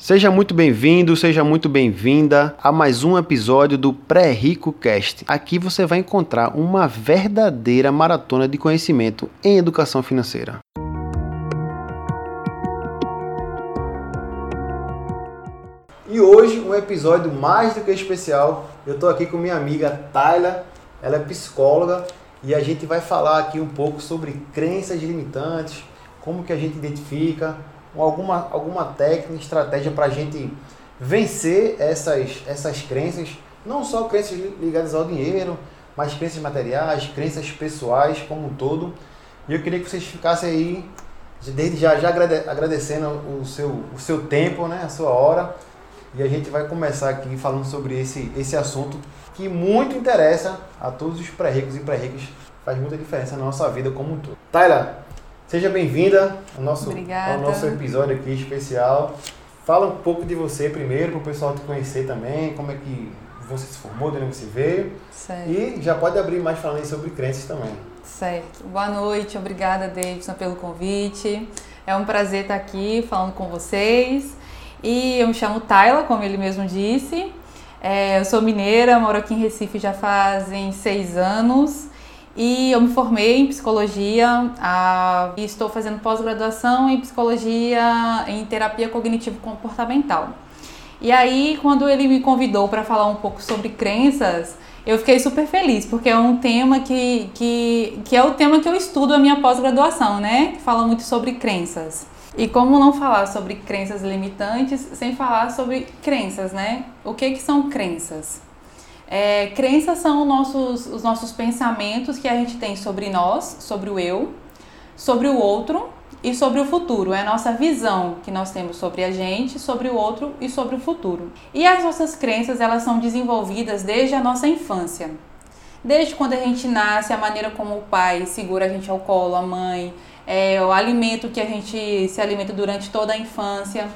Seja muito bem-vindo, seja muito bem-vinda a mais um episódio do Pré-Rico Cast. Aqui você vai encontrar uma verdadeira maratona de conhecimento em educação financeira. E hoje, um episódio mais do que especial. Eu estou aqui com minha amiga Tayla, ela é psicóloga e a gente vai falar aqui um pouco sobre crenças limitantes, como que a gente identifica, alguma, alguma técnica, estratégia para a gente vencer essas, essas crenças, não só crenças ligadas ao dinheiro, mas crenças materiais, crenças pessoais como um todo. E eu queria que vocês ficassem aí, desde já, já agradecendo o seu, o seu tempo, né, a sua hora. E a gente vai começar aqui falando sobre esse, esse assunto que muito interessa a todos os pré-ricos e pré-ricas. Faz muita diferença na nossa vida como um todo. Tyler, Seja bem-vinda ao nosso, ao nosso episódio aqui especial. Fala um pouco de você primeiro, para o pessoal te conhecer também, como é que você se formou, de onde você veio. Certo. E já pode abrir mais falando sobre crenças também. Certo. Boa noite, obrigada, Davidson, pelo convite. É um prazer estar aqui falando com vocês. E eu me chamo Tayla, como ele mesmo disse. É, eu sou mineira, moro aqui em Recife já fazem seis anos. E eu me formei em psicologia a, e estou fazendo pós-graduação em psicologia em terapia cognitivo-comportamental. E aí, quando ele me convidou para falar um pouco sobre crenças, eu fiquei super feliz, porque é um tema que, que, que é o tema que eu estudo a minha pós-graduação, né? Que fala muito sobre crenças. E como não falar sobre crenças limitantes sem falar sobre crenças, né? O que, que são crenças? É, crenças são nossos, os nossos pensamentos que a gente tem sobre nós, sobre o eu, sobre o outro e sobre o futuro. É a nossa visão que nós temos sobre a gente, sobre o outro e sobre o futuro. E as nossas crenças, elas são desenvolvidas desde a nossa infância. Desde quando a gente nasce, a maneira como o pai segura a gente ao colo, a mãe, é, o alimento que a gente se alimenta durante toda a infância.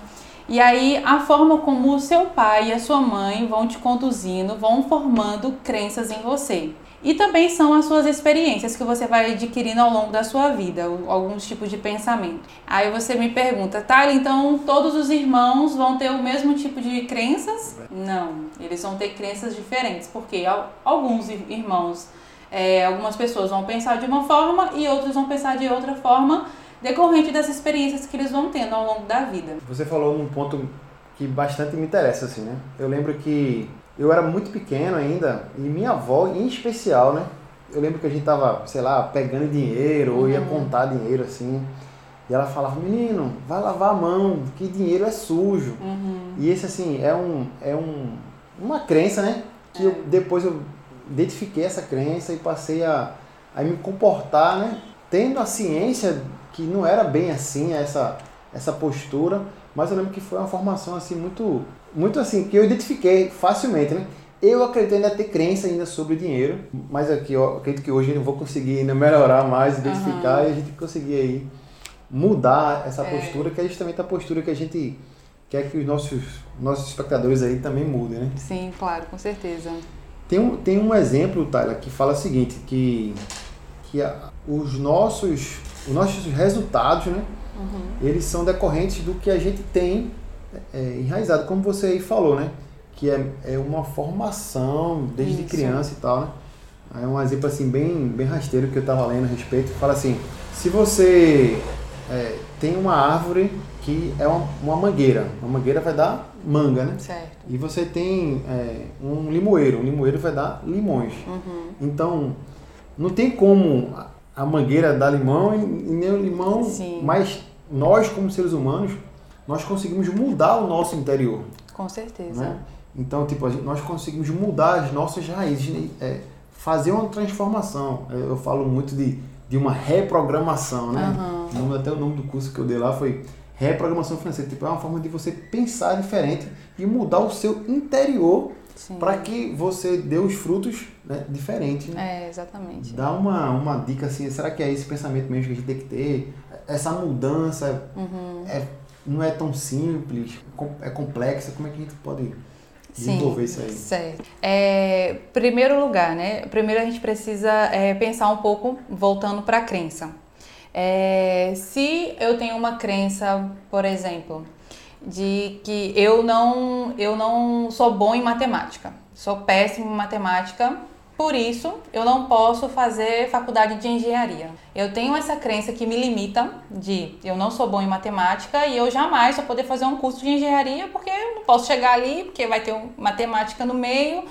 E aí a forma como o seu pai e a sua mãe vão te conduzindo, vão formando crenças em você. E também são as suas experiências que você vai adquirindo ao longo da sua vida, alguns tipos de pensamento. Aí você me pergunta, tá, então todos os irmãos vão ter o mesmo tipo de crenças? Não, eles vão ter crenças diferentes, porque alguns irmãos, é, algumas pessoas vão pensar de uma forma e outros vão pensar de outra forma decorrente das experiências que eles vão tendo ao longo da vida. Você falou num ponto que bastante me interessa, assim, né? Eu lembro que eu era muito pequeno ainda e minha avó, em especial, né? Eu lembro que a gente tava, sei lá, pegando dinheiro ou ia uhum. contar dinheiro, assim. E ela falava, menino, vai lavar a mão, que dinheiro é sujo. Uhum. E esse, assim, é, um, é um, uma crença, né? Que é. eu, depois eu identifiquei essa crença e passei a, a me comportar, né? Tendo a ciência que não era bem assim essa, essa postura, mas eu lembro que foi uma formação assim muito, muito assim, que eu identifiquei facilmente, né? Eu acredito ainda ter crença ainda sobre dinheiro, mas aqui eu acredito que hoje eu vou conseguir ainda melhorar mais, identificar uhum. e a gente conseguir aí mudar essa é. postura, que é justamente a postura que a gente quer que os nossos, nossos espectadores aí também mudem, né? Sim, claro, com certeza. Tem um, tem um exemplo, Tyler, que fala o seguinte, que, que a, os nossos os nossos resultados, né? Uhum. Eles são decorrentes do que a gente tem é, enraizado, como você aí falou, né? Que é, é uma formação desde Isso. criança e tal, né? É um exemplo assim bem, bem rasteiro que eu estava lendo a respeito. Fala assim, se você é, tem uma árvore que é uma, uma, mangueira, uma mangueira vai dar manga, né? Certo. E você tem é, um limoeiro, um limoeiro vai dar limões. Uhum. Então, não tem como a mangueira dá limão e, nem o limão, Sim. mas nós como seres humanos, nós conseguimos mudar o nosso interior. Com certeza. Né? Então, tipo, gente, nós conseguimos mudar as nossas raízes, né? é, fazer uma transformação. Eu, falo muito de, de uma reprogramação, né? Uhum. Até o nome do curso que eu dei lá foi reprogramação financeira. Tipo, é uma forma de você pensar diferente e mudar o seu interior para que você dê os frutos né, diferentes. Né? É, exatamente. Dá uma, uma dica assim, será que é esse pensamento mesmo que a gente tem que ter? Essa mudança uhum. é, não é tão simples, é complexa, como é que a gente pode desenvolver Sim, isso aí? Certo. É, primeiro lugar, né? Primeiro a gente precisa é, pensar um pouco, voltando para a crença. É, se eu tenho uma crença, por exemplo, de que eu não, eu não sou bom em matemática. Sou péssimo em matemática, por isso eu não posso fazer faculdade de engenharia. Eu tenho essa crença que me limita de eu não sou bom em matemática e eu jamais vou poder fazer um curso de engenharia porque eu não posso chegar ali, porque vai ter um, matemática no meio.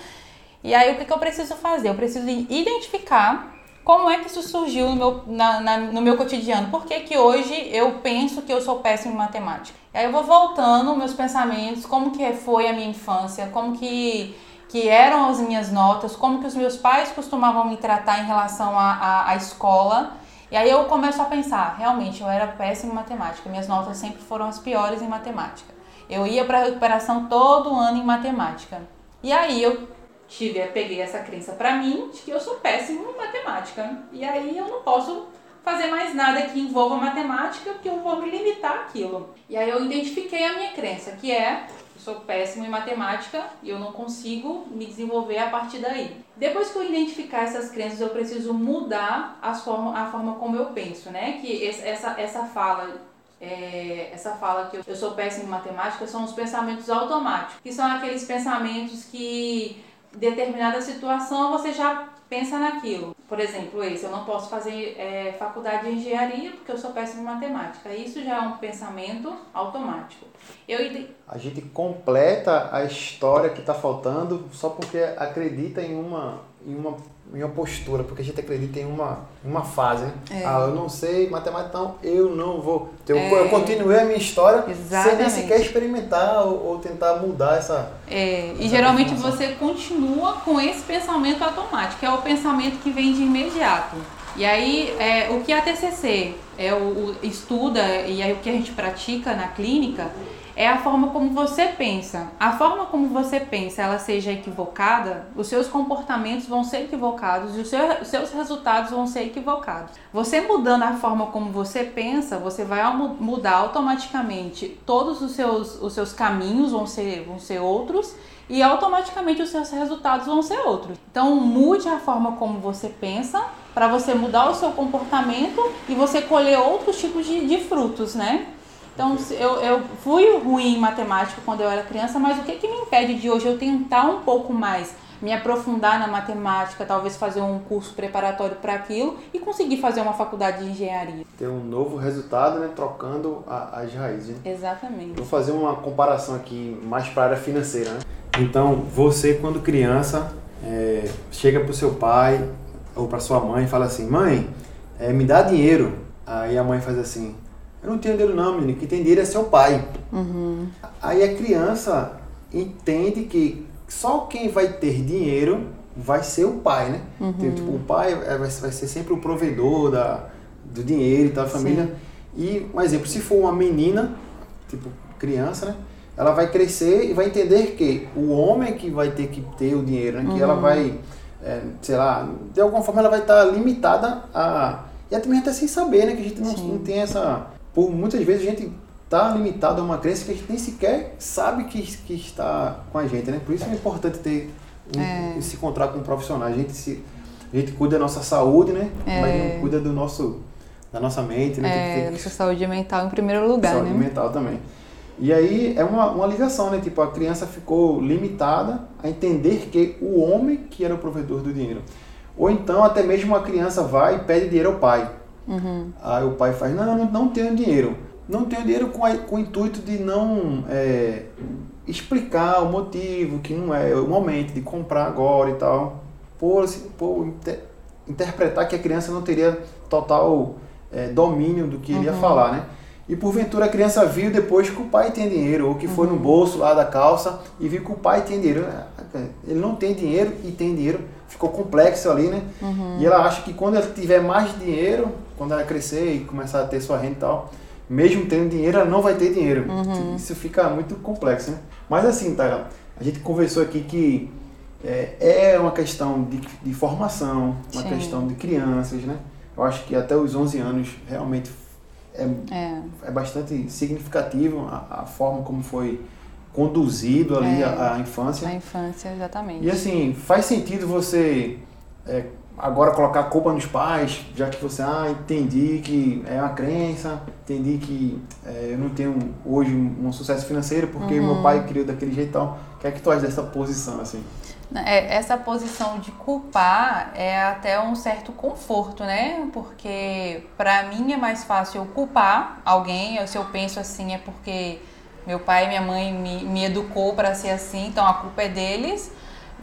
E aí o que, que eu preciso fazer? Eu preciso identificar como é que isso surgiu no meu, na, na, no meu cotidiano? Por que, que hoje eu penso que eu sou péssimo em matemática? E aí eu vou voltando meus pensamentos, como que foi a minha infância, como que, que eram as minhas notas, como que os meus pais costumavam me tratar em relação à, escola. E aí eu começo a pensar, realmente, eu era péssima em matemática, minhas notas sempre foram as piores em matemática. Eu ia para recuperação todo ano em matemática. E aí eu tive, peguei essa crença para mim de que eu sou péssimo em matemática. E aí eu não posso fazer mais nada que envolva matemática, porque eu vou me limitar aquilo. E aí eu identifiquei a minha crença, que é eu sou péssimo em matemática e eu não consigo me desenvolver a partir daí. Depois que eu identificar essas crenças, eu preciso mudar a forma, a forma como eu penso, né? Que essa, essa fala é, essa fala que eu sou péssimo em matemática são os pensamentos automáticos, que são aqueles pensamentos que determinada situação você já pensa naquilo. Por exemplo, esse, eu não posso fazer é, faculdade de engenharia porque eu sou péssimo em matemática. Isso já é um pensamento automático. Eu... A gente completa a história que está faltando só porque acredita em uma, em uma em uma postura, porque a gente acredita em uma, uma fase, né? É. Ah, eu não sei matemática, então eu não vou. Eu, é. eu continuei a minha história Exatamente. sem nem sequer experimentar ou, ou tentar mudar essa. É. Essa e geralmente você continua com esse pensamento automático, que é o pensamento que vem de imediato. E aí, é, o que a TCC é o, o, estuda e aí o que a gente pratica na clínica é a forma como você pensa. A forma como você pensa, ela seja equivocada, os seus comportamentos vão ser equivocados e os seus resultados vão ser equivocados. Você mudando a forma como você pensa, você vai mudar automaticamente todos os seus, os seus caminhos vão ser, vão ser outros e automaticamente os seus resultados vão ser outros. Então, mude a forma como você pensa para você mudar o seu comportamento e você colher outros tipos de, de frutos, né? Então, eu, eu fui ruim em matemática quando eu era criança, mas o que, que me impede de hoje eu tentar um pouco mais, me aprofundar na matemática, talvez fazer um curso preparatório para aquilo e conseguir fazer uma faculdade de engenharia? Ter um novo resultado, né? Trocando a, as raízes. Né? Exatamente. Vou fazer uma comparação aqui mais para a área financeira, né? Então, você quando criança é, chega para o seu pai ou para sua mãe e fala assim, mãe, é, me dá dinheiro. Aí a mãe faz assim, eu não tenho dinheiro não, menino. Quem tem dinheiro é seu pai. Uhum. Aí a criança entende que só quem vai ter dinheiro vai ser o pai, né? Uhum. Então, tipo, o pai é, vai ser sempre o provedor da, do dinheiro e tal, da família. Sim. E, um exemplo, se for uma menina, tipo, criança, né? Ela vai crescer e vai entender que o homem que vai ter que ter o dinheiro, né? Que ela uhum. vai, é, sei lá, de alguma forma ela vai estar limitada a... E também até sem saber, né? Que a gente não, não tem essa por muitas vezes a gente está limitado a uma crença que a gente nem sequer sabe que, que está com a gente, né? Por isso é importante ter um, é. se encontrar com um profissional. A gente se a gente cuida da nossa saúde, né? É. Mas não cuida do nosso da nossa mente, né? É, nossa saúde mental em primeiro lugar, saúde né? Saúde mental também. E aí é uma, uma ligação, né? Tipo, a criança ficou limitada a entender que o homem que era o provedor do dinheiro. Ou então até mesmo a criança vai e pede dinheiro ao pai. Uhum. Aí o pai faz, não, não, não tenho dinheiro. Não tenho dinheiro com, a, com o intuito de não é, explicar o motivo, que não é o momento de comprar agora e tal. Por, por inter, interpretar que a criança não teria total é, domínio do que ele ia uhum. falar, né? E porventura a criança viu depois que o pai tem dinheiro, ou que foi no uhum. bolso lá da calça e viu que o pai tem dinheiro. Ele não tem dinheiro e tem dinheiro, ficou complexo ali, né? Uhum. E ela acha que quando ela tiver mais dinheiro, quando ela crescer e começar a ter sua renda e tal, mesmo tendo dinheiro, ela não vai ter dinheiro. Uhum. Isso fica muito complexo, né? Mas assim, tá, a gente conversou aqui que é, é uma questão de, de formação, uma Sim. questão de crianças, né? Eu acho que até os 11 anos realmente é, é. é bastante significativo a, a forma como foi conduzido ali é, a, a, infância. A infância, exatamente. E assim, faz sentido você é, agora colocar a culpa nos pais, já que você, ah, entendi que é uma crença, entendi que é, eu não tenho hoje um, sucesso financeiro porque uhum. meu pai criou daquele jeito e tal. O que é que tu acha dessa posição, assim? É, essa posição de culpar é até um certo conforto, né? Porque para mim é mais fácil eu culpar alguém, se eu penso assim é porque meu pai e minha mãe me, me educou para ser assim, então a culpa é deles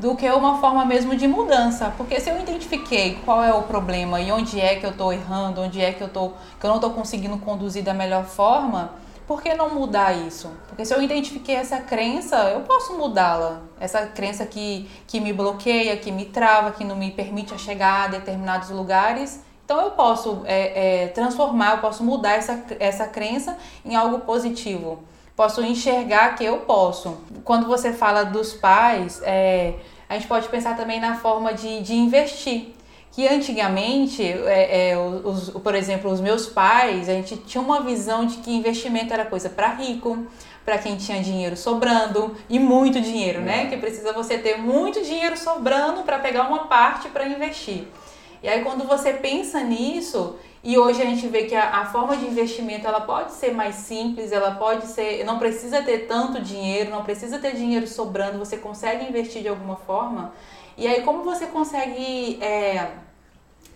do que uma forma mesmo de mudança. Porque se eu identifiquei qual é o problema e onde é que eu estou errando, onde é que eu, tô, que eu não estou conseguindo conduzir da melhor forma, por que não mudar isso? Porque se eu identifiquei essa crença, eu posso mudá-la. Essa crença que, que me bloqueia, que me trava, que não me permite chegar a determinados lugares. Então eu posso é, é, transformar, eu posso mudar essa, essa crença em algo positivo posso enxergar que eu posso. Quando você fala dos pais, é, a gente pode pensar também na forma de, de investir. Que antigamente, é, é, os, por exemplo, os meus pais, a gente tinha uma visão de que investimento era coisa para rico, para quem tinha dinheiro sobrando e muito dinheiro, né? Que precisa você ter muito dinheiro sobrando para pegar uma parte para investir. E aí quando você pensa nisso, e hoje a gente vê que a, a, forma de investimento ela pode ser mais simples, ela pode ser, não precisa ter tanto dinheiro, não precisa ter dinheiro sobrando, você consegue investir de alguma forma. E aí como você consegue é,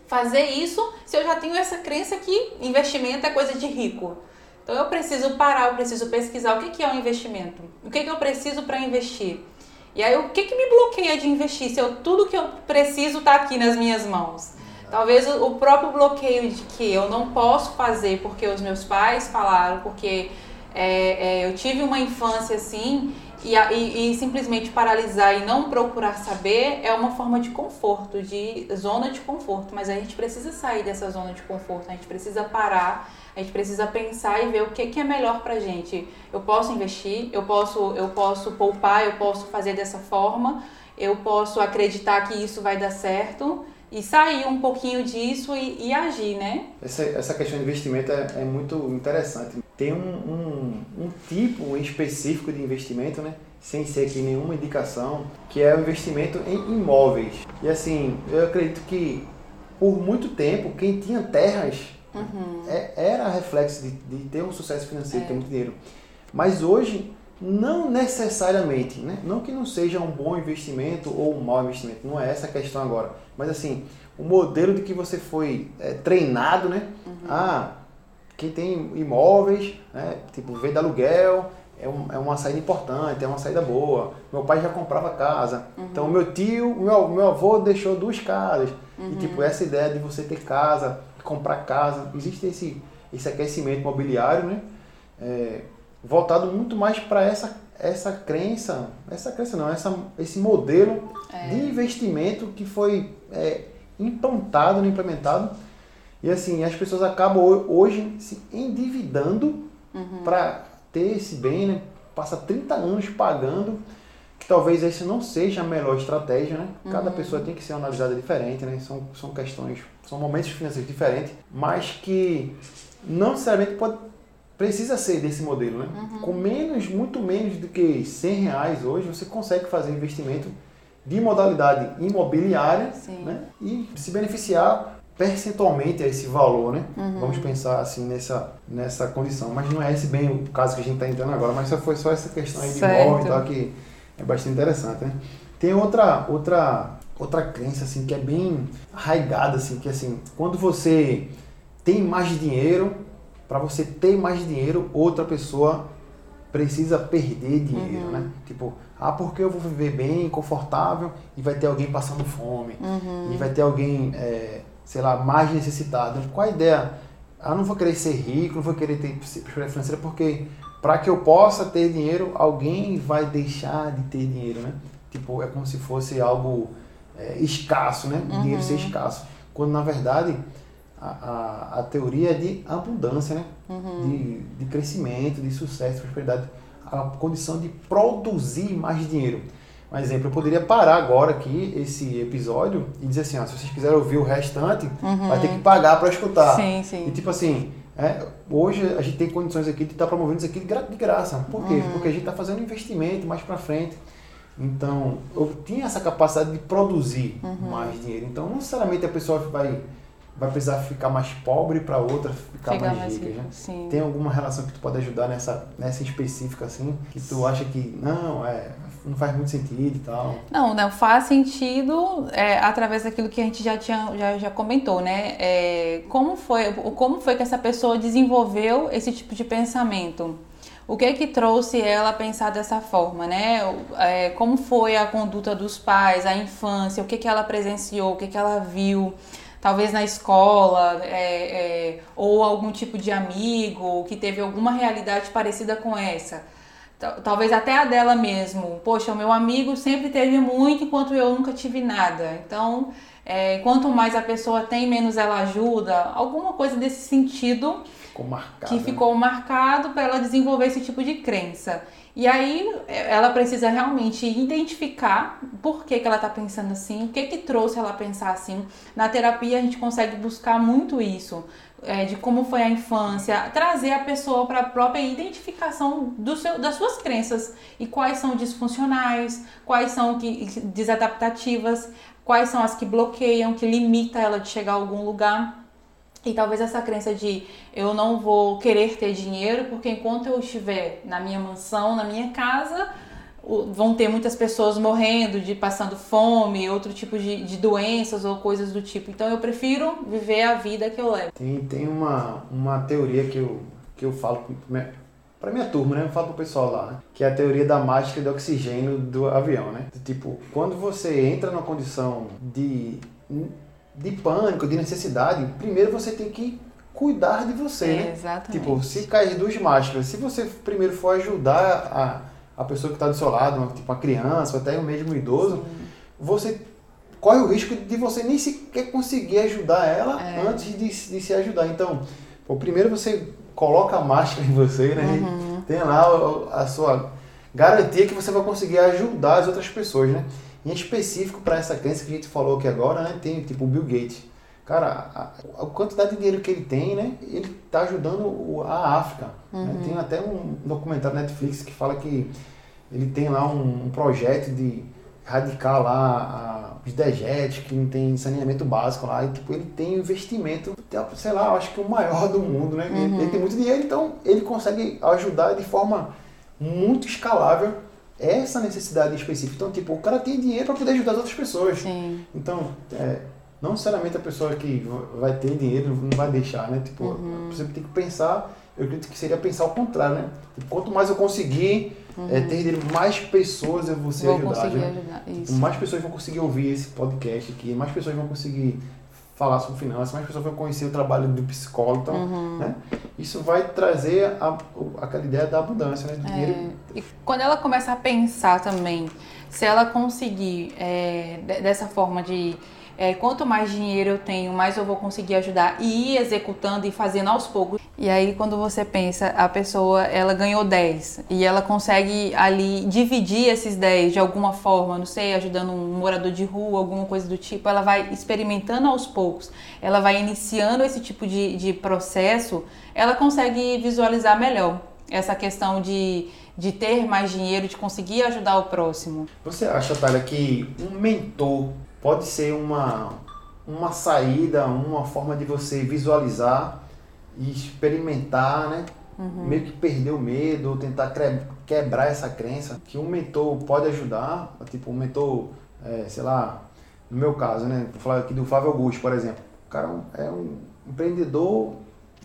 fazer isso se eu já tenho essa crença que investimento é coisa de rico? Então eu preciso parar, eu preciso pesquisar o que, que é um investimento, o que, que eu preciso para investir. E aí o que, que me bloqueia de investir se eu, tudo que eu preciso está aqui nas minhas mãos? Talvez o próprio bloqueio de que eu não posso fazer porque os meus pais falaram, porque é, é, eu tive uma infância assim, e, e, e, simplesmente paralisar e não procurar saber é uma forma de conforto, de zona de conforto. Mas a gente precisa sair dessa zona de conforto, a gente precisa parar, a gente precisa pensar e ver o que, que é melhor pra gente. Eu posso investir, eu posso, eu posso poupar, eu posso fazer dessa forma, eu posso acreditar que isso vai dar certo e sair um pouquinho disso e, e agir, né? Essa, essa questão de investimento é, é muito interessante. Tem um, um, um, tipo específico de investimento, né? Sem ser aqui nenhuma indicação, que é o investimento em imóveis. E assim, eu acredito que por muito tempo, quem tinha terras uhum. é, era reflexo de, de, ter um sucesso financeiro, é. ter muito dinheiro. Mas hoje, não necessariamente, né? Não que não seja um bom investimento ou um mau investimento, não é essa a questão agora mas assim, o modelo de que você foi é, treinado, né? Uhum. Ah, quem tem imóveis, né? tipo, vende aluguel, é, um, é uma saída importante, é uma saída boa. Meu pai já comprava casa. Uhum. Então, meu tio, meu, meu avô deixou duas casas. Uhum. E, tipo, essa ideia de você ter casa, comprar casa, existe esse, esse aquecimento imobiliário, né? É, voltado muito mais para essa essa crença, essa crença não, essa, esse modelo é. de investimento que foi é, implantado, né, implementado. E assim, as pessoas acabam hoje se endividando uhum. para ter esse bem, né? Passa 30 anos pagando, que talvez esse não seja a melhor estratégia, né? Cada uhum. pessoa tem que ser analisada diferente, né? São, são questões, são momentos financeiros diferentes, mas que não necessariamente pode precisa ser desse modelo, né? Uhum. Com menos, muito menos do que 100 reais hoje, você consegue fazer investimento de modalidade imobiliária né? e se beneficiar percentualmente a esse valor, né? Uhum. Vamos pensar assim nessa, nessa condição. Mas não é esse bem o caso que a gente está entrando agora, mas só foi só essa questão aí de imóvel e tal que é bastante interessante, né? Tem outra, outra, outra crença assim que é bem arraigada assim, que assim, quando você tem mais dinheiro, para você ter mais dinheiro, outra pessoa precisa perder dinheiro, uhum. né? Tipo, ah, porque eu vou viver bem, confortável e vai ter alguém passando fome uhum. e vai ter alguém, é, sei lá, mais necessitado. Qual a ideia? Ah, não vou querer ser rico, não vou querer ter prosperidade financeira porque para que eu possa ter dinheiro, alguém vai deixar de ter dinheiro, né? Tipo, é como se fosse algo é, escasso, né? O dinheiro ser uhum. escasso. Quando na verdade a, a, a teoria é de abundância, né? Uhum. De, de crescimento, de sucesso, de prosperidade. A condição de produzir mais dinheiro. Um exemplo, eu poderia parar agora aqui esse episódio e dizer assim, ó, se vocês quiserem ouvir o restante, uhum. vai ter que pagar para escutar. Sim, sim. E tipo assim, é, hoje a gente tem condições aqui de estar tá promovendo isso aqui de, gra de graça. Por quê? Uhum. Porque a gente está fazendo investimento mais para frente. Então, eu tinha essa capacidade de produzir uhum. mais dinheiro. Então, não necessariamente a pessoa vai vai precisar ficar mais pobre para outra ficar mais, mais rica, né? Sim. Tem alguma relação que tu pode ajudar nessa, nessa específica, assim, que tu acha que não, é, não faz muito sentido e tal? Não, não faz sentido é, através daquilo que a gente já, tinha, já, já comentou, né? É, como, foi, como foi que essa pessoa desenvolveu esse tipo de pensamento? O que é que trouxe ela a pensar dessa forma, né? É, como foi a conduta dos pais, a infância, o que, que ela presenciou, o que, que ela viu talvez na escola, é, é, ou algum tipo de amigo que teve alguma realidade parecida com essa. Talvez até a dela mesmo. Poxa, o meu amigo sempre teve muito enquanto eu nunca tive nada. Então, é, quanto mais a pessoa tem, menos ela ajuda. Alguma coisa desse sentido ficou marcado, que ficou marcado para ela desenvolver esse tipo de crença. E aí ela precisa realmente identificar por que, que ela está pensando assim, o que que trouxe ela a pensar assim. Na terapia a gente consegue buscar muito isso, é, de como foi a infância, trazer a pessoa para a própria identificação do seu, das suas crenças e quais são disfuncionais, quais são que, desadaptativas, quais são as que bloqueiam, que limita ela de chegar a algum lugar. E talvez essa crença de eu não vou querer ter dinheiro, porque enquanto eu estiver na minha mansão, na minha casa, vão ter muitas pessoas morrendo, de passando fome, outro tipo de, de doenças ou coisas do tipo. Então eu prefiro viver a vida que eu levo. Tem, tem uma, uma teoria que eu, que eu falo para minha turma, né? Eu falo pro pessoal lá, né? que é a teoria da mágica do oxigênio do avião, né? Tipo, quando você entra numa condição de de pânico, de necessidade, primeiro você tem que cuidar de você, é, né? Exatamente. Tipo, se cair duas máscaras, se você primeiro for ajudar a, a pessoa que está do seu lado, tipo a criança, ou até o mesmo idoso, Sim. você corre o risco de você nem sequer conseguir ajudar ela é. antes de, de se ajudar. Então, pô, primeiro você coloca a máscara em você, né? Uhum. Tem lá a, a sua garantia que você vai conseguir ajudar as outras pessoas, né? Em específico para essa crença que a gente falou aqui agora, né? Tem tipo o Bill Gates. Cara, a, a, quantidade de dinheiro que ele tem, né? Ele está ajudando a África. Né? Uhum. Né? Tem até um documentário Netflix que fala que ele tem lá um, um projeto de radicar lá a, os dejetos que não tem saneamento básico lá. E tipo, ele tem investimento, sei lá, acho que o maior do mundo, né? Uhum. Ele, ele tem muito dinheiro, então ele consegue ajudar de forma muito escalável essa necessidade específica. Então, tipo, o cara tem dinheiro para poder ajudar as outras pessoas. Sim. Então, é, não necessariamente a pessoa que vai ter dinheiro não vai deixar, né? Tipo, uhum. você tem que pensar, eu acredito que seria pensar o contrário, né? Tipo, quanto mais eu conseguir uhum. é, ter dinheiro, mais pessoas eu vou ser vou ajudar. Conseguir né? ajudar. Isso. Mais pessoas vão conseguir ouvir esse podcast aqui, mais pessoas vão conseguir falar sobre finanças, mais pessoas vão conhecer o trabalho do psicólogo. Então, uhum. né? Isso vai trazer a, aquela ideia da abundância, né? Do é, dinheiro. E quando ela começa a pensar também, se ela conseguir é, dessa forma de é, quanto mais dinheiro eu tenho, mais eu vou conseguir ajudar e ir executando e fazendo aos poucos. E aí quando você pensa, a pessoa ela ganhou 10 e ela consegue ali dividir esses 10 de alguma forma, não sei, ajudando um morador de rua, alguma coisa do tipo, ela vai experimentando aos poucos, ela vai iniciando esse tipo de, de processo, ela consegue visualizar melhor essa questão de, de ter mais dinheiro, de conseguir ajudar o próximo. Você acha, Thalia, que um mentor pode ser uma, uma saída, uma forma de você visualizar e experimentar, né? Uhum. Meio que perder o medo, ou tentar quebrar essa crença que um mentor pode ajudar, tipo um mentor, é, sei lá, no meu caso, né? Vou falar aqui do Flávio Augusto, por exemplo. O cara é um empreendedor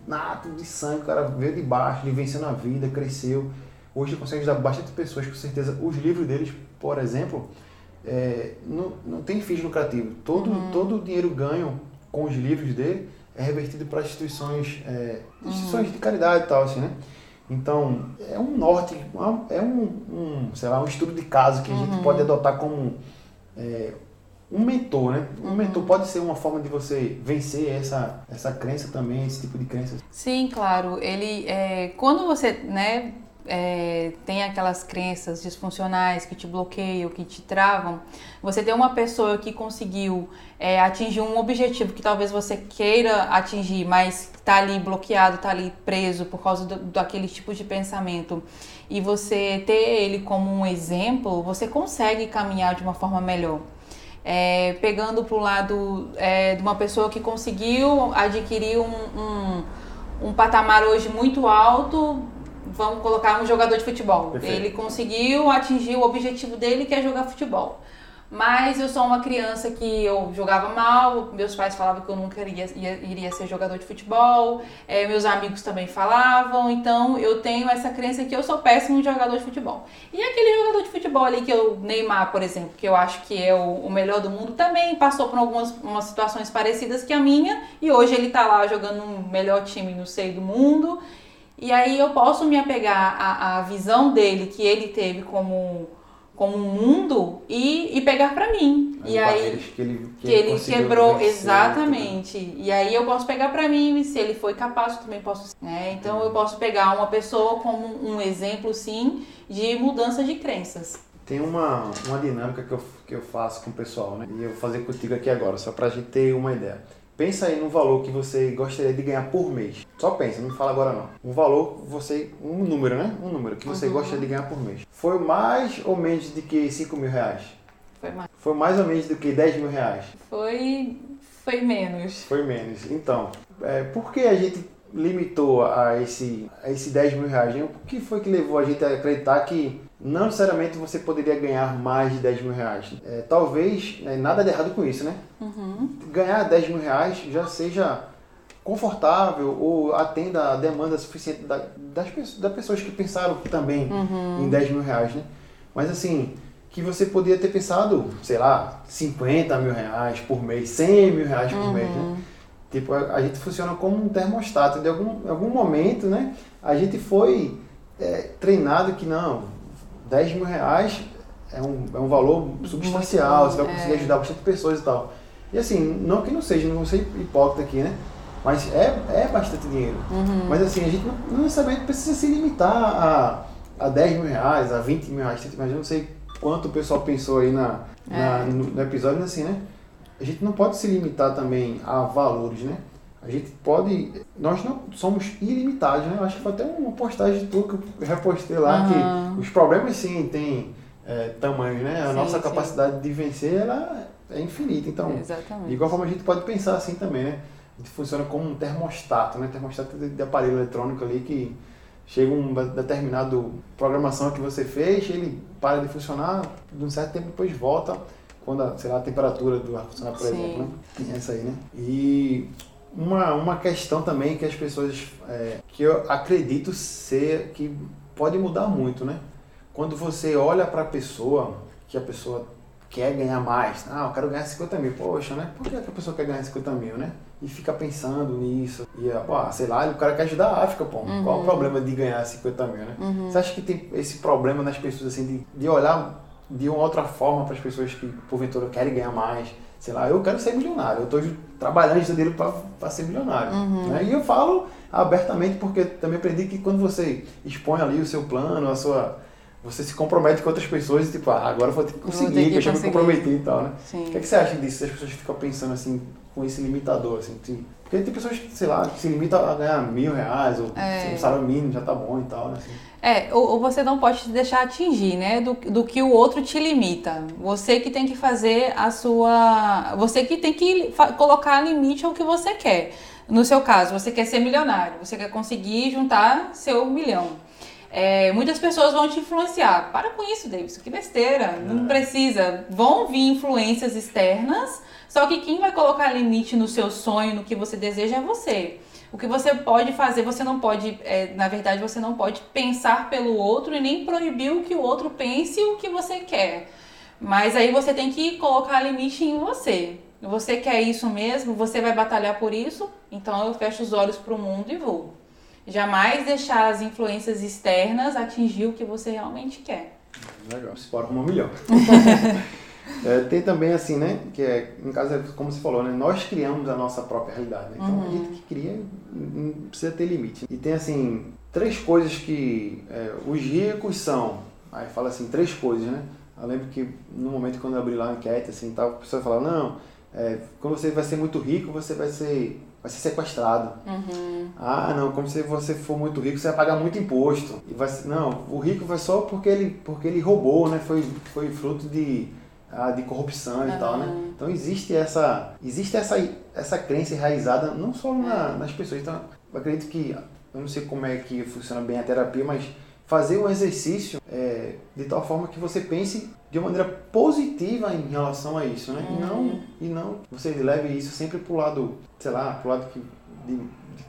nato de sangue, o cara veio de baixo, ele venceu na vida, cresceu. Hoje consegue ajudar bastante pessoas, com certeza. Os livros deles, por exemplo, é, não, não tem fins lucrativos. Todo, uhum. todo o dinheiro ganho com os livros dele é revertido para instituições, é, instituições uhum. de caridade e tal, assim, né? Então, é um norte, é um, um, sei lá, um estudo de caso que a gente uhum. pode adotar como é, um mentor, né? Um uhum. mentor pode ser uma forma de você vencer essa, essa crença também, esse tipo de crença. Sim, claro. Ele, é, quando você, né, é, tem aquelas crenças disfuncionais que te bloqueiam, que te travam, você tem uma pessoa que conseguiu é, atingir um objetivo que talvez você queira atingir, mas está ali bloqueado, está ali preso por causa do, daquele tipo de pensamento, e você ter ele como um exemplo, você consegue caminhar de uma forma melhor. É, pegando para o lado é, de uma pessoa que conseguiu adquirir um, um, um patamar hoje muito alto vamos colocar um jogador de futebol. Perfeito. Ele conseguiu atingir o objetivo dele, que é jogar futebol. Mas eu sou uma criança que eu jogava mal, meus pais falavam que eu nunca iria, iria ser jogador de futebol, é, meus amigos também falavam, então eu tenho essa crença que eu sou péssimo jogador de futebol. E aquele jogador de futebol ali que eu, Neymar, por exemplo, que eu acho que é o, o melhor do mundo, também passou por algumas umas situações parecidas que a minha, e hoje ele tá lá jogando no melhor time no seio do mundo, e aí eu posso me apegar à, à visão dele que ele teve como como um mundo e, e pegar para mim. As e aí que ele, que que ele, ele quebrou vencer, exatamente. Né? E aí eu posso pegar para mim e se ele foi capaz, eu também posso, né? Então eu posso pegar uma pessoa como um exemplo sim de mudança de crenças. Tem uma, uma dinâmica que eu, que eu faço com o pessoal, né? E eu vou fazer contigo aqui agora, só pra gente ter uma ideia. Pensa aí no valor que você gostaria de ganhar por mês. Só pensa, não fala agora não. Um valor, você, um número, né? Um número que você uhum. gostaria de ganhar por mês. Foi mais ou menos do que 5 mil reais? Foi mais. Foi mais ou menos do que 10 mil reais? Foi, foi menos. Foi menos. Então, é, por que a gente limitou a esse, a esse 10 mil reais? O que foi que levou a gente a acreditar que não necessariamente você poderia ganhar mais de 10 mil reais. É, talvez, é, nada de errado com isso, né? Uhum. Ganhar 10 mil reais já seja confortável ou atenda a demanda suficiente da, das, das pessoas que pensaram também uhum. em 10 mil reais, né? Mas assim, que você poderia ter pensado, sei lá, 50 mil reais por mês, 100 mil reais por uhum. mês, né? Tipo, a, a, gente funciona como um termostato. De algum, algum momento, né? A gente foi é, treinado que não, 10 mil reais é um, é um valor substancial, você vai conseguir é. ajudar bastante pessoas e tal. E assim, não que não seja, não vou ser hipócrita aqui, né? Mas é, é bastante dinheiro. Uhum. Mas assim, a gente não, não necessariamente precisa se limitar a, a 10 mil reais, a 20 mil reais, mas eu não sei quanto o pessoal pensou aí na, na é. no, no, episódio, mas assim, né? A gente não pode se limitar também a valores, né? A gente pode. Nós não somos ilimitados, né? Eu acho que foi até uma postagem tua que eu repostei lá, uhum. que os problemas sim têm é, tamanho, né? A sim, nossa sim. capacidade de vencer ela é infinita. Então, Exatamente. de igual forma a gente pode pensar assim também, né? A gente funciona como um termostato, né? Termostato de, de aparelho eletrônico ali que chega um determinado programação que você fez, ele para de funcionar, de um certo tempo depois volta quando a, sei lá, a temperatura do ar-condicionado, por Sim. exemplo, né? Tem essa aí, né? E uma, uma questão também que as pessoas, é, que eu acredito ser, que pode mudar muito, né? Quando você olha para a pessoa, que a pessoa quer ganhar mais, ah, eu quero ganhar 50 mil, poxa, né? Por que a pessoa quer ganhar 50 mil, né? E fica pensando nisso, e, pô, sei lá, o cara quer ajudar a África, pô, uhum. qual o problema de ganhar 50 mil, né? Uhum. Você acha que tem esse problema nas pessoas, assim, de, de olhar de uma outra forma para as pessoas que, porventura, querem ganhar mais, sei lá, eu quero ser milionário, eu estou trabalhando dele para ser milionário. Uhum. Né? E eu falo abertamente porque também aprendi que quando você expõe ali o seu plano, a sua você se compromete com outras pessoas e tipo, ah, agora vou ter que conseguir, que eu já me comprometi e tal, né? Sim. O que, é que você acha disso? As pessoas ficam pensando assim, com esse limitador, assim, assim porque tem pessoas que, sei lá, que se limitam a ganhar mil reais ou é. um salário mínimo já tá bom e tal, né? Assim. É, ou, ou, você não pode te deixar atingir, né? Do, do que o outro te limita. Você que tem que fazer a sua. Você que tem que colocar limite ao que você quer. No seu caso, você quer ser milionário, você quer conseguir juntar seu milhão. É, muitas pessoas vão te influenciar. Para com isso, Davidson, que besteira. Não é. precisa. Vão vir influências externas, só que quem vai colocar limite no seu sonho, no que você deseja, é você. O que você pode fazer, você não pode, é, na verdade, você não pode pensar pelo outro e nem proibir o que o outro pense o que você quer. Mas aí você tem que colocar limite em você. Você quer isso mesmo? Você vai batalhar por isso? Então eu fecho os olhos para o mundo e vou. Jamais deixar as influências externas atingir o que você realmente quer. Legal, se for um milhão. É, tem também assim, né? Que é, em caso, é como você falou, né? Nós criamos a nossa própria realidade. Né? Então uhum. a gente que cria não precisa ter limite. E tem assim, três coisas que é, os ricos são. Aí fala assim, três coisas, né? Eu lembro que no momento quando eu abri lá a enquete, assim, tal, a pessoa falava, não, é, quando você vai ser muito rico, você vai ser vai ser sequestrado. Uhum. Ah, não, como se você for muito rico, você vai pagar muito imposto. E vai, não, o rico vai só porque ele, porque ele roubou, né? Foi, foi fruto de, de corrupção uhum. e tal, né? Então existe essa, existe essa, essa crença enraizada não só na, nas pessoas. Então, eu acredito que, eu não sei como é que funciona bem a terapia, mas fazer um exercício é, de tal forma que você pense de uma maneira positiva em relação a isso, né? Uhum. E, não, e não você leve isso sempre pro lado, sei lá, pro lado que, de,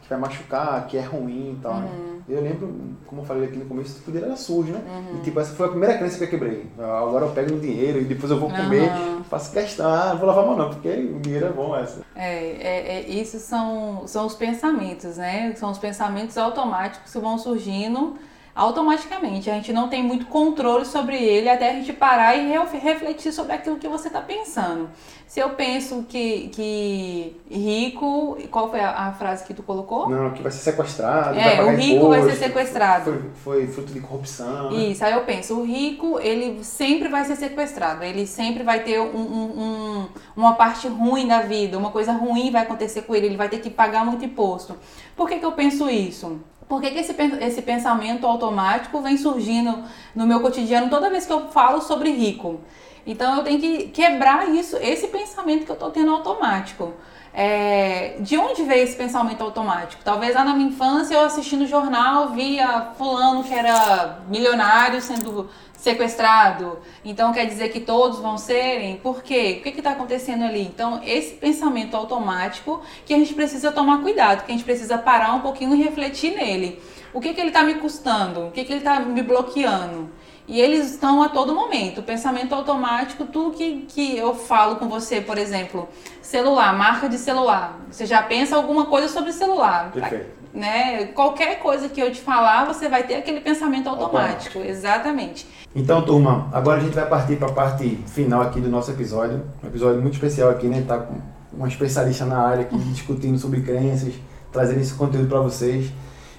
que vai machucar, que é ruim e tal, né? uhum. né? Eu lembro, como eu falei aqui no começo, o poder era sujo, né? Uhum. E tipo, essa foi a primeira crença que eu quebrei. Agora eu pego o dinheiro e depois eu vou comer, faço questão, ah, vou lavar a mão não, porque o dinheiro é bom essa. É, é, é, isso são, são os pensamentos, né? São os pensamentos automáticos que vão surgindo automaticamente. A gente não tem muito controle sobre ele até a gente parar e refletir sobre aquilo que você está pensando. Se eu penso que, que rico, qual foi a, a, frase que tu colocou? Não, que vai ser sequestrado. É, o rico imposto, vai ser sequestrado. Foi, foi fruto de corrupção. Né? Isso, aí eu penso, o rico, ele sempre vai ser sequestrado, ele sempre vai ter um, um, um, uma parte ruim da vida, uma coisa ruim vai acontecer com ele, ele vai ter que pagar muito imposto. Por que, que eu penso isso? Por que, que esse, esse pensamento automático vem surgindo no meu cotidiano toda vez que eu falo sobre rico? Então eu tenho que quebrar isso, esse pensamento que eu estou tendo automático. É, de onde veio esse pensamento automático? Talvez lá na minha infância eu assistindo o jornal via fulano que era milionário sendo sequestrado, então quer dizer que todos vão serem? Por quê? O que está acontecendo ali? Então, esse pensamento automático que a gente precisa tomar cuidado, que a gente precisa parar um pouquinho e refletir nele. O que, que ele está me custando? O que, que ele está me bloqueando? E eles estão a todo momento. O pensamento automático, tudo que, que eu falo com você, por exemplo, celular, marca de celular. Você já pensa alguma coisa sobre celular. Perfeito né? Qualquer coisa que eu te falar, você vai ter aquele pensamento automático. automático. Exatamente. Então, turma, agora a gente vai partir para a parte final aqui do nosso episódio. Um episódio muito especial aqui, né? Tá com uma especialista na área aqui discutindo sobre crenças, trazendo esse conteúdo para vocês.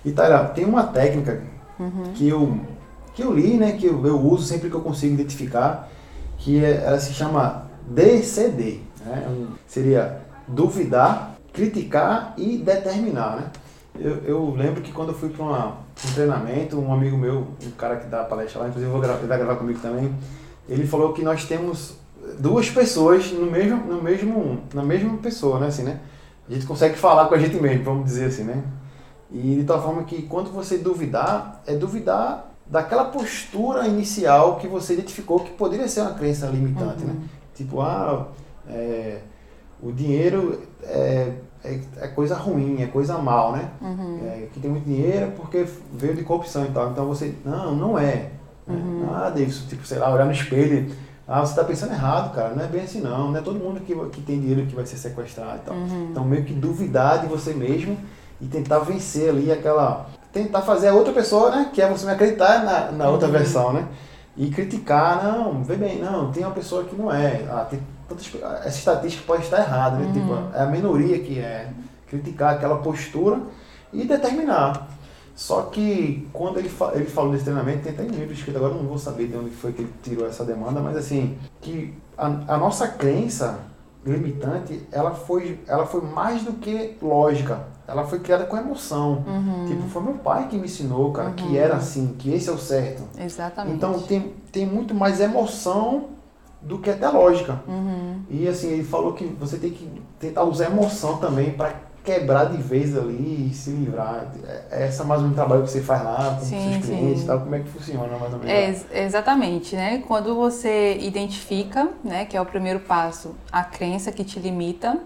E Taira, tem uma técnica uhum. que eu que eu li, né, que eu, eu uso sempre que eu consigo identificar, que é, ela se chama DCD, né? Seria duvidar, criticar e determinar, né? Eu, eu lembro que quando eu fui para um treinamento, um amigo meu, um cara que dá palestra lá, inclusive vou ele vai gravar comigo também, ele falou que nós temos duas pessoas no mesmo, no mesmo, na mesma pessoa, né, assim, né? A gente consegue falar com a gente mesmo, vamos dizer assim, né? E de tal forma que quando você duvidar, é duvidar daquela postura inicial que você identificou que poderia ser uma crença limitante, né? uhum. né? Tipo, ah, é, o dinheiro é é, é, coisa ruim, é coisa mal, né? Uhum. É, que tem muito dinheiro é porque veio de corrupção e tal. Então você, não, não é. Né? Uhum. Ah, Davidson, tipo, sei lá, olhar no espelho, ah, você está pensando errado, cara, não é bem assim não, não é todo mundo que, que tem dinheiro que vai ser sequestrado e tal. Uhum. Então meio que duvidar de você mesmo e tentar vencer ali aquela, tentar fazer a outra pessoa, né, que é você me acreditar na, na outra uhum. versão, né? E criticar, não, vê bem, não, tem uma pessoa que não é, ah, tem essa estatística pode estar errada, né? Uhum. Tipo, é a minoria que é criticar aquela postura e determinar. Só que quando ele, fa ele falou desse treinamento, tem até um livro escrito, agora não vou saber de onde foi que ele tirou essa demanda, mas assim, que a, a nossa crença limitante, ela foi, ela foi mais do que lógica. Ela foi criada com emoção. Uhum. Tipo, foi meu pai que me ensinou, cara, uhum. que era assim, que esse é o certo. Exatamente. Então tem, tem muito mais emoção do que até lógica. Uhum. E assim, ele falou que você tem que tentar usar emoção também para quebrar de vez ali e se livrar. É essa é mais um trabalho que você faz lá com sim, seus clientes, tal, como é que funciona mais ou menos? É, exatamente, né? Quando você identifica, né, que é o primeiro passo, a crença que te limita,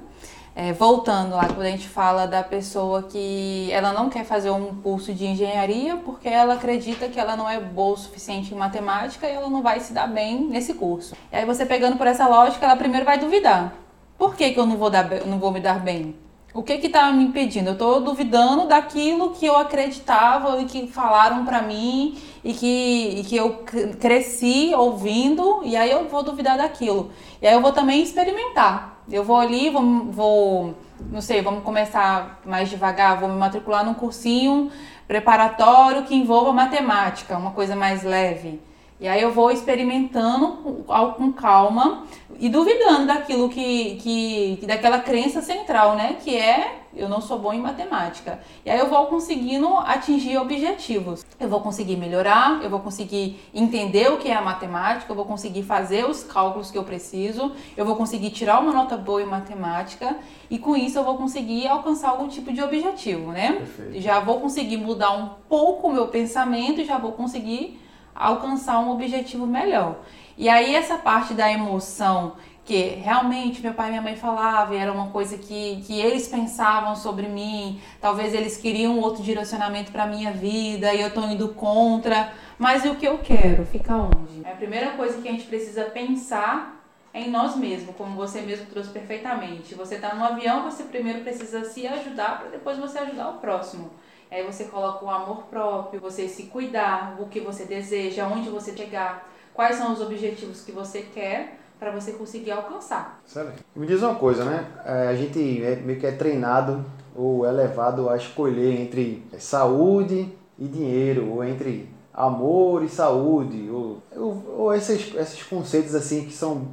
é, voltando lá, quando a gente fala da pessoa que ela não quer fazer um curso de engenharia porque ela acredita que ela não é boa o suficiente em matemática e ela não vai se dar bem nesse curso. E aí você pegando por essa lógica, ela primeiro vai duvidar. Por que, que eu não vou, dar, não vou me dar bem? O que que me impedindo? Eu tô duvidando daquilo que eu acreditava e que falaram para mim e que, e que eu cresci ouvindo e aí eu vou duvidar daquilo. E aí eu vou também experimentar. Eu vou ali, vou, vou não sei, vamos começar mais devagar, vou me matricular num cursinho preparatório que envolva matemática, uma coisa mais leve. E aí eu vou experimentando com calma e duvidando daquilo que, que, daquela crença central, né? Que é eu não sou bom em matemática. E aí eu vou conseguindo atingir objetivos. Eu vou conseguir melhorar, eu vou conseguir entender o que é a matemática, eu vou conseguir fazer os cálculos que eu preciso, eu vou conseguir tirar uma nota boa em matemática e com isso eu vou conseguir alcançar algum tipo de objetivo, né? Perfeito. Já vou conseguir mudar um pouco o meu pensamento e já vou conseguir alcançar um objetivo melhor. E aí essa parte da emoção que realmente meu pai e minha mãe falavam era uma coisa que, que eles pensavam sobre mim, talvez eles queriam outro direcionamento para minha vida e eu estou indo contra, mas e o que eu quero? Fica onde? É a primeira coisa que a gente precisa pensar é em nós mesmos, como você mesmo trouxe perfeitamente. Você está no avião, você primeiro precisa se ajudar para depois você ajudar o próximo. Aí você coloca o amor próprio, você se cuidar, o que você deseja, onde você chegar, quais são os objetivos que você quer para você conseguir alcançar. Excelente. Me diz uma coisa, né? É, a gente é, meio que é treinado ou é levado a escolher entre saúde e dinheiro, ou entre amor e saúde, ou, ou, ou esses, esses conceitos assim que são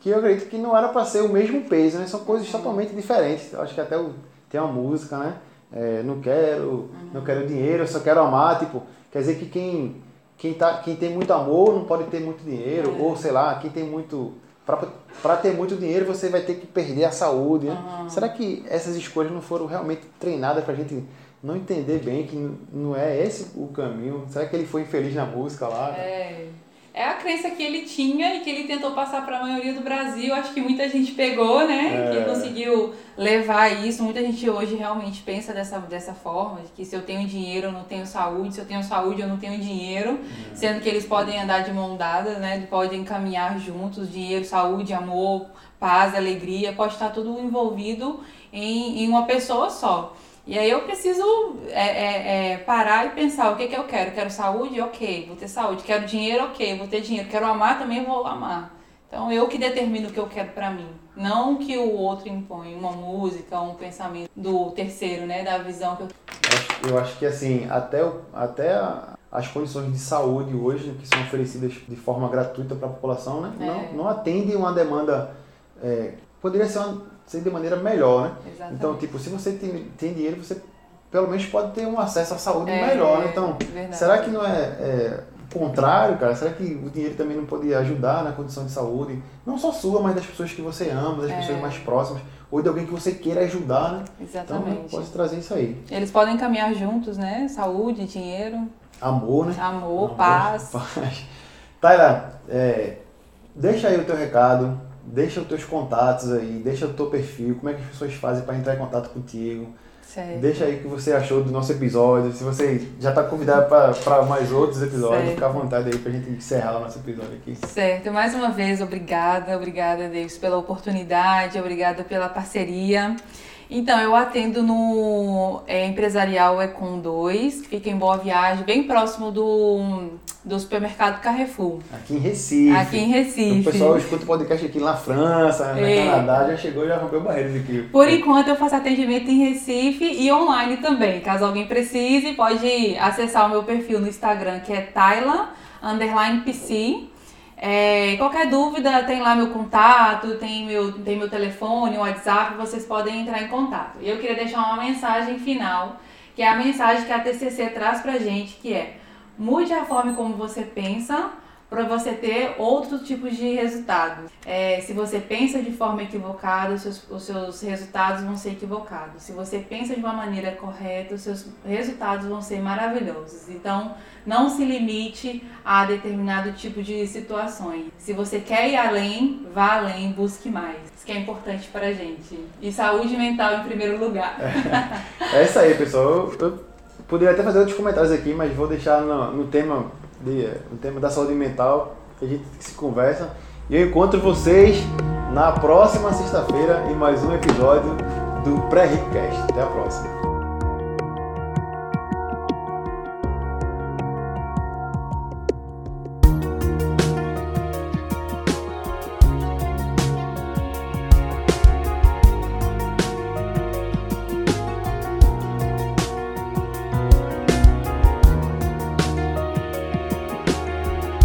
que eu acredito que não era para ser o mesmo peso, né? São coisas totalmente diferentes. Eu acho que até o, tem uma música, né? É, não quero, uhum. não quero dinheiro, eu só quero amar, tipo, quer dizer que quem quem, tá, quem tem muito amor não pode ter muito dinheiro, é. ou sei lá, quem tem muito. Para ter muito dinheiro você vai ter que perder a saúde. Né? Uhum. Será que essas escolhas não foram realmente treinadas para a gente não entender bem que não é esse o caminho? Será que ele foi infeliz na música lá? É crença que ele tinha e que ele tentou passar para a maioria do Brasil. Acho que muita gente pegou, né? É. Que conseguiu levar isso. Muita gente hoje realmente pensa dessa, dessa forma, de que se eu tenho dinheiro eu não tenho saúde, se eu tenho saúde eu não tenho dinheiro, é. sendo que eles podem andar de mão dada, né? Podem caminhar juntos, dinheiro, saúde, amor, paz, alegria, pode estar tudo envolvido em, em uma pessoa só. E aí eu preciso é, é, é, parar e pensar o que, que eu quero. Quero saúde? Ok, vou ter saúde. Quero dinheiro? Ok, vou ter dinheiro. Quero amar? Também vou amar. Então eu que determino o que eu quero para mim, não que o outro impõe uma música, um pensamento do terceiro, né, da visão que eu eu acho que assim, até, até as condições de saúde hoje que são oferecidas de forma gratuita para a população, né, é. não, não atendem uma demanda é, poderia ser uma ser de maneira melhor, né? Exatamente. Então, tipo, se você tem, tem dinheiro, você pelo menos pode ter um acesso à saúde é, melhor, né? Então, verdade. será que não é, é o contrário, cara? Será que o dinheiro também não pode ajudar na condição de saúde? Não só sua, mas das pessoas que você ama, das é. pessoas mais próximas, ou de alguém que você queira ajudar, né? Exatamente. Então, pode trazer isso aí. Eles podem caminhar juntos, né? Saúde, dinheiro. Amor, né? Amor, Amor paz. paz. É, deixa aí o teu recado, deixa os teus contatos aí, deixa o teu perfil, como é que as pessoas fazem para entrar em contato contigo. Certo. Deixa aí o que você achou do nosso episódio. Se você já está convidado para mais outros episódios, certo. fica à vontade aí para a gente encerrar o nosso episódio aqui. Certo. Mais uma vez, obrigada. Obrigada, Deus, pela oportunidade. Obrigada pela parceria. Então, eu atendo no é, Empresarial Econ 2, que fica em Boa Viagem, bem próximo do, do supermercado Carrefour. Aqui em Recife. Aqui em Recife. O pessoal escuta o podcast aqui na França, na é. Canadá, já chegou e já rompeu barreiras aqui. Por enquanto, eu faço atendimento em Recife e online também. Caso alguém precise, pode acessar o meu perfil no Instagram, que é Tyla, underline PC. É, qualquer dúvida, tem lá meu contato, tem meu, tem meu telefone, WhatsApp, vocês podem entrar em contato. E eu queria deixar uma mensagem final, que é a mensagem que a TCC traz pra gente, que é mude a forma como você pensa para você ter outros tipos de resultados. É, se você pensa de forma equivocada, os seus, os seus resultados vão ser equivocados. Se você pensa de uma maneira correta, os seus resultados vão ser maravilhosos. Então, não se limite a determinado tipo de situações. Se você quer ir além, vá além, busque mais. Isso que é importante para a gente. E saúde mental em primeiro lugar. É, é isso aí, pessoal. Eu, eu poderia até fazer outros comentários aqui, mas vou deixar no, no tema de, no tema da saúde mental, a gente se conversa. E eu encontro vocês na próxima sexta-feira em mais um episódio do Pré-Ricocast. Até a próxima.